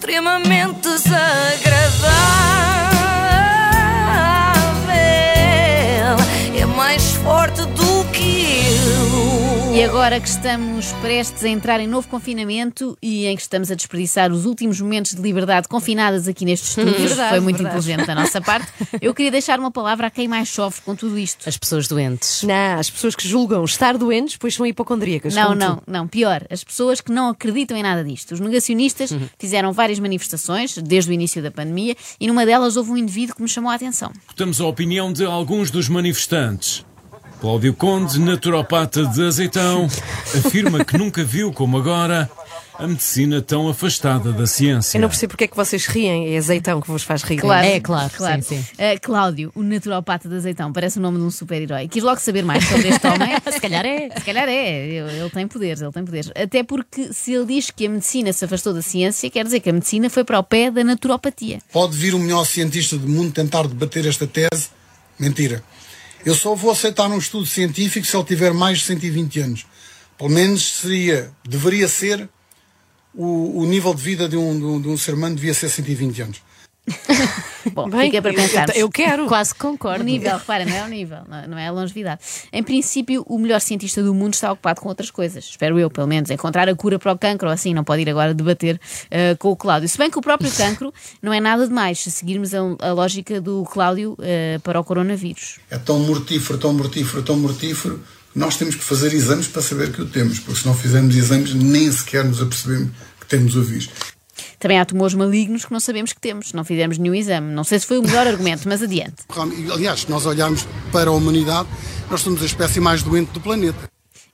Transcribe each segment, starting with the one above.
extremamente desagradável. E agora que estamos prestes a entrar em novo confinamento e em que estamos a desperdiçar os últimos momentos de liberdade confinadas aqui nestes estúdios, Verdade, foi muito verdade. inteligente da nossa parte, eu queria deixar uma palavra a quem mais sofre com tudo isto. As pessoas doentes. Não, as pessoas que julgam estar doentes, pois são hipocondríacas. Não, não, tu. não, pior, as pessoas que não acreditam em nada disto. Os negacionistas fizeram várias manifestações desde o início da pandemia e numa delas houve um indivíduo que me chamou a atenção. Escutamos a opinião de alguns dos manifestantes. Cláudio Conde, naturopata de Azeitão, afirma que nunca viu, como agora, a medicina tão afastada da ciência. Eu não percebo porque é que vocês riem, é azeitão que vos faz rir. Claro, É, claro, claro. sim, sim. Uh, Cláudio, o naturopata de azeitão, parece o nome de um super-herói. Quis logo saber mais sobre este homem. Se calhar é. Se calhar é, ele, ele tem poderes, ele tem poderes. Até porque se ele diz que a medicina se afastou da ciência, quer dizer que a medicina foi para o pé da naturopatia. Pode vir o melhor cientista do mundo tentar debater esta tese? Mentira. Eu só vou aceitar um estudo científico se ele tiver mais de 120 anos. Pelo menos seria, deveria ser, o, o nível de vida de um, de, um, de um ser humano devia ser 120 anos. Bom, Bem, fica para eu- pensar. Eu, quero. Quase O concordo. nível, repara, não é o nível, não não é a longevidade. Em princípio, o melhor cientista do mundo está ocupado com outras coisas. Espero eu, pelo menos, encontrar a cura para o cancro ou assim, não pode ir agora debater eh, com o Cláudio. Se bem que o próprio cancro não é nada demais, se seguirmos a, a lógica do Cláudio eh, para o coronavírus. É tão mortífero, tão mortífero, tão mortífero, que nós temos que fazer exames para saber que o temos, porque se não fizermos exames, nem sequer nos apercebemos que temos o vírus. Também há tumores malignos que não sabemos que temos, não fizermos nenhum exame. Não sei se foi o melhor argumento, mas adiante. Aliás, se nós olharmos para a humanidade, nós somos a espécie mais doente do planeta.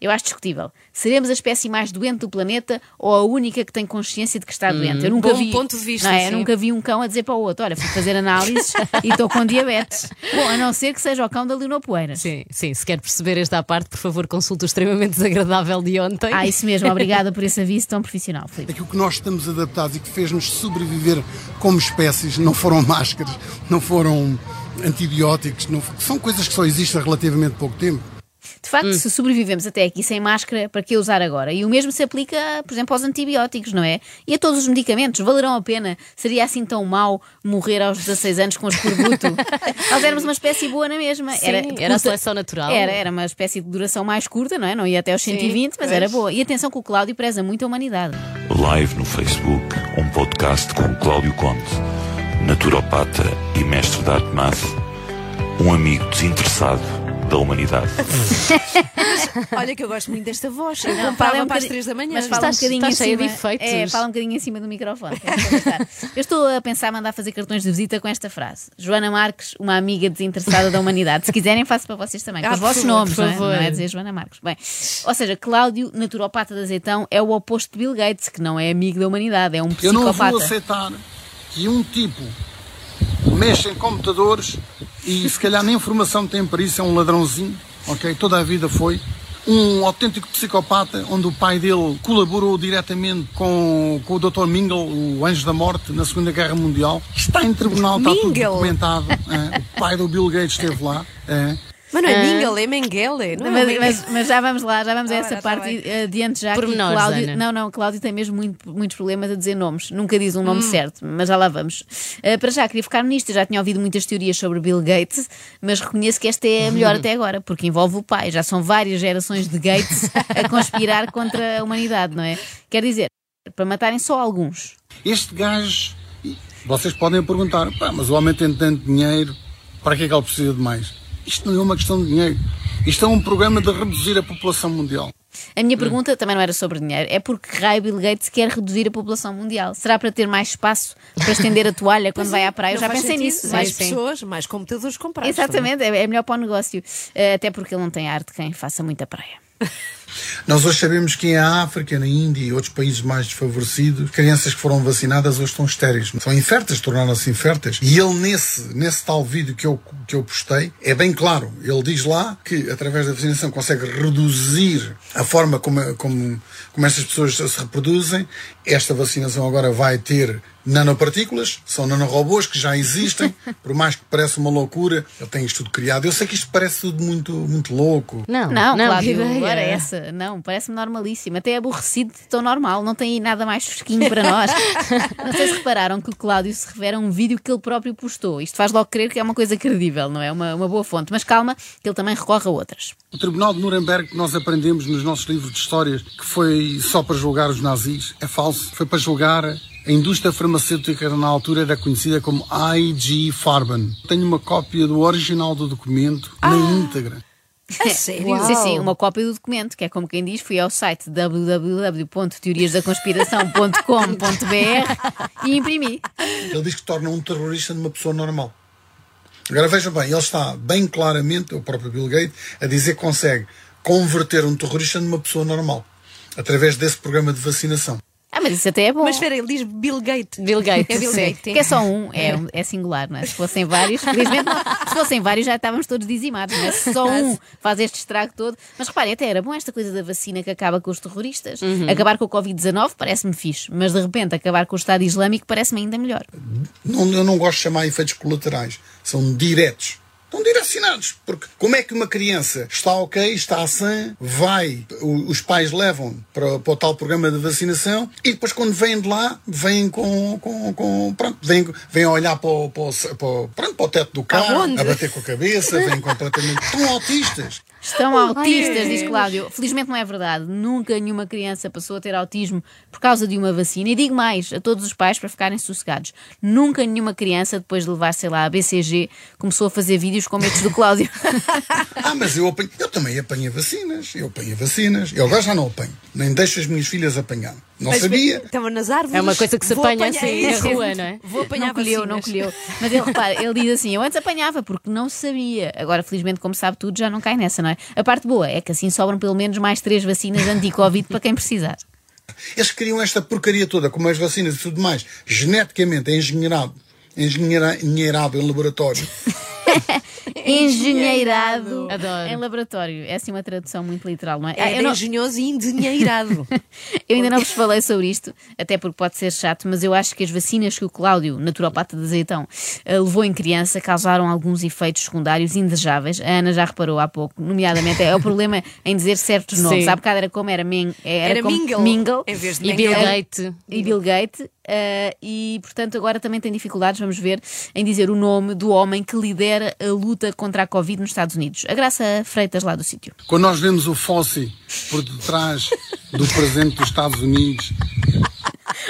Eu acho discutível. Seremos a espécie mais doente do planeta ou a única que tem consciência de que está doente? Eu nunca bom vi, ponto de vista, não é? Eu sim. nunca vi um cão a dizer para o outro: Olha, fui fazer análises e estou com diabetes. Bom, a não ser que seja o cão da Leonor Poeiras. Sim, sim, se quer perceber esta parte, por favor, consulte o extremamente desagradável de ontem. Ah, isso mesmo. Obrigada por esse aviso tão profissional, Filipe. Aquilo que nós estamos adaptados e que fez-nos sobreviver como espécies não foram máscaras, não foram antibióticos, não, são coisas que só existem há relativamente pouco tempo. De facto, se sobrevivemos até aqui sem máscara, para que usar agora? E o mesmo se aplica, por exemplo, aos antibióticos, não é? E a todos os medicamentos. Valerão a pena? Seria assim tão mau morrer aos 16 anos com escorbuto? Nós éramos uma espécie boa na mesma. Sim, era a seleção natural. Era, era uma espécie de duração mais curta, não é? Não ia até aos 120, mas era boa. E atenção que o Cláudio preza muito a humanidade. Live no Facebook, um podcast com Cláudio Conte, naturopata e mestre de arte um amigo desinteressado da humanidade. Olha que eu gosto muito desta voz. Eu Não, comprava fala um para as bocadinho- 3 da manhã. Mas fala Estás- um bocadinho estás em cheia de cima, efeitos. É, fala um bocadinho em cima do microfone. que é para gostar. Eu estou a pensar mandar fazer cartões de visita com esta frase. Joana Marques, uma amiga desinteressada da humanidade. Se quiserem, faço para vocês também. Com Ah, os por vossos favor, nomes, por não é? favor. não é dizer Joana Marques. Bem, ou seja, Cláudio, naturopata de azeitão, é o oposto de Bill Gates, que não é amigo da humanidade, é um Eu não psicopata. vou aceitar que um tipo mexa em computadores e se calhar nem informação tem para isso, é um ladrãozinho, ok? Toda a vida foi. Um autêntico psicopata, onde o pai dele colaborou diretamente com, com o Dr. Mingle, o anjo da morte, na Segunda Guerra Mundial. Está em tribunal, está tudo Mingle? documentado. é. O pai do Bill Gates esteve lá. é. Mas não é Mingle, é Mengele. Não é Mas, mas- mas já vamos lá, já vamos a Ora, essa tá parte bem. e adiante já. que Pormenores, Cláudio, Ana. não, não, Cláudio tem mesmo muito- muitos problemas a dizer nomes. Nunca diz um Hum. nome certo, mas já lá vamos. Uh, para já, queria focar nisto. Eu já tinha ouvido muitas teorias sobre Bill Gates, mas reconheço que esta é a melhor até agora, porque envolve o pai. Já são várias gerações de Gates a conspirar contra a humanidade, não é? Quer dizer, para matarem só alguns. Este gajo, vocês podem perguntar, "Pá, mas o homem tem tanto dinheiro, para que é que ele precisa de mais? Isto não é uma questão de dinheiro. Isto é um programa de reduzir a população mundial. A minha pergunta também não era sobre dinheiro, é porque raio Bill Gates quer reduzir a população mundial. Será para ter mais espaço para estender a toalha quando vai à praia? Eu já pensei sentido. nisso. Mais sim. pessoas, mais computadores comprados. Exatamente, é é melhor para o negócio. Eh, Até porque ele não tem arte quem faça muita praia. Nós hoje sabemos que em África, na Índia e outros países mais desfavorecidos, crianças que foram vacinadas hoje estão estéreis. São inférteis, tornaram-se inférteis. E ele, nesse, nesse tal vídeo que eu, que eu postei, é bem claro. Ele diz lá que, através da vacinação, consegue reduzir a forma como, como, como estas pessoas se reproduzem Esta vacinação agora vai ter nanopartículas, são nanorobôs que já existem, por mais que pareça uma loucura, ele tem isto tudo criado. Eu sei que isto parece tudo muito, muito louco. Não, Não, não, Cláudio, que ideia. agora essa. Não, parece-me normalíssimo. Até aborrecido de tão normal. Não tem nada mais fresquinho para nós. não sei se repararam que o Cláudio se refere a um vídeo que ele próprio postou. Isto faz logo crer que é uma coisa credível, não é? Uma, uma boa fonte. Mas calma, que ele também recorre a outras. O Tribunal de Nuremberg, que nós aprendemos nos nossos livros de histórias, que foi só para julgar os nazis, é falso. Foi para julgar a indústria farmacêutica na altura era conhecida como IG Farben. Tenho uma cópia do original do documento na íntegra. A sério? Sim, sim, uma cópia do documento, que é como quem diz, fui ao site www.teoriasdaconspiração.com.br e imprimi. Ele diz que torna um terrorista numa pessoa normal. Agora vejam bem, ele está bem claramente, o próprio Bill Gates, a dizer que consegue converter um terrorista numa pessoa normal através desse programa de vacinação. Ah, mas isso até é bom. Mas espera, ele diz Bill Gates. Bill Gates. É Bill sim. Gates. Que é só um, é, é singular, não é? Se fossem vários, felizmente não. Se fossem vários já estávamos todos dizimados, não é? Se só um faz este estrago todo. Mas reparem, até era bom esta coisa da vacina que acaba com os terroristas. Acabar com o Covid-19 parece-me fixe, mas de repente acabar com o Estado Islâmico parece-me ainda melhor. Não, eu não gosto de chamar efeitos colaterais, são diretos. Estão direcionados, porque como é que uma criança está ok, está sã, vai, os pais levam para, para o tal programa de vacinação e depois quando vêm de lá, vêm com, com, com pronto, vêm, vêm a olhar para o, para, o, para, o- pronto, para o teto do carro, Aonde? a bater com a cabeça, vêm completamente, estão autistas. Estão autistas, diz Cláudio. Felizmente não é verdade. Nunca nenhuma criança passou a ter autismo por causa de uma vacina. E digo mais a todos os pais para ficarem sossegados. Nunca nenhuma criança, depois de levar, sei lá, a BCG, começou a fazer vídeos como estes do Cláudio. Ah, mas eu, apanho, eu também apanhei vacinas, eu apanhei vacinas, eu agora já não apanho, nem deixo as minhas filhas apanhar. Não Mas sabia. Estava nas árvores. É uma coisa que se apanha assim na rua, não é? Vou apanhar não colheu, não colheu. Mas ele repara, ele diz assim: eu antes apanhava porque não sabia. Agora, felizmente, como sabe tudo, já não cai nessa, não é? A parte boa é que assim sobram pelo menos mais três vacinas anti-Covid para quem precisar. Eles criam esta porcaria toda, como as vacinas e tudo mais, geneticamente engenheirado, engenheira- engenheirado em laboratório. Engenheirado Adoro. em laboratório. É assim uma tradução muito literal, não é? Era eu, não- engenhoso e endinheirado. eu ainda não vos falei sobre isto, até porque pode ser chato, mas eu acho que as vacinas que o Cláudio, naturopata de azeitão, eh, levou em criança causaram alguns efeitos secundários indesejáveis. A Ana já reparou há pouco, nomeadamente é o problema em dizer certos nomes. Sim. Há bocado era como era, men, era, Era como mingle, mingle em vez de E Bill. Gates. e Bill Gates, eh, e portanto agora também tem dificuldades, vamos ver, em dizer o nome do homem que lidera a luta contra a Covid nos Estados Unidos. A Graça Freitas lá do sítio. Quando nós vemos o Fossi por detrás do presidente dos Estados Unidos,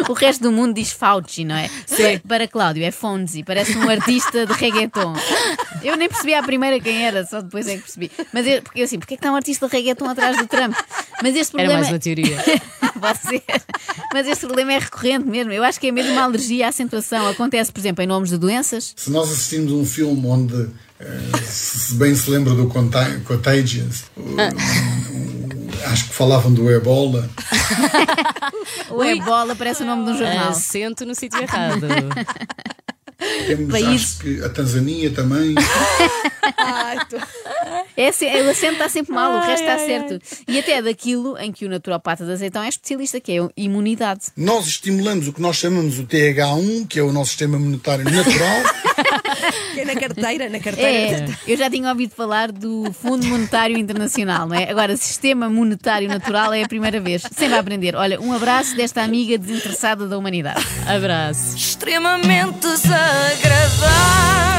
O resto do mundo diz Fauci, não é? Para Cláudio é Fonzi, parece um artista de reggaeton. Eu nem percebi à primeira quem era, só depois é que percebi. Mas eu, porque assim, porque é que está um artista de reggaeton atrás do Trump? Mas este Era problema. mais uma teoria. Pode ser. Mas este problema é recorrente mesmo. Eu acho que é mesmo uma alergia à acentuação. Acontece, por exemplo, em nomes de doenças. se nós assistimos um filme onde, eh, se bem se lembra do Conta- Contagious, o- acho que falavam do Ebola, O Ebola parece o nome de um jornal. Assento no sítio errado. temos País. acho que a Tanzânia também. Ai, tô- É, o acento está sempre mal, o resto está certo. E até daquilo em que o naturopata de azeitão é especialista, que é a imunidade. Nós estimulamos o que nós chamamos o TH1, que é o nosso sistema imunitário natural. que é na carteira, na carteira. É, eu já tinha ouvido falar do Fundo Monetário Internacional, não é? Agora, Sistema Monetário Natural é a primeira vez. Sempre a aprender. Olha, um abraço desta amiga desinteressada da humanidade. Abraço. extremamente desagradável.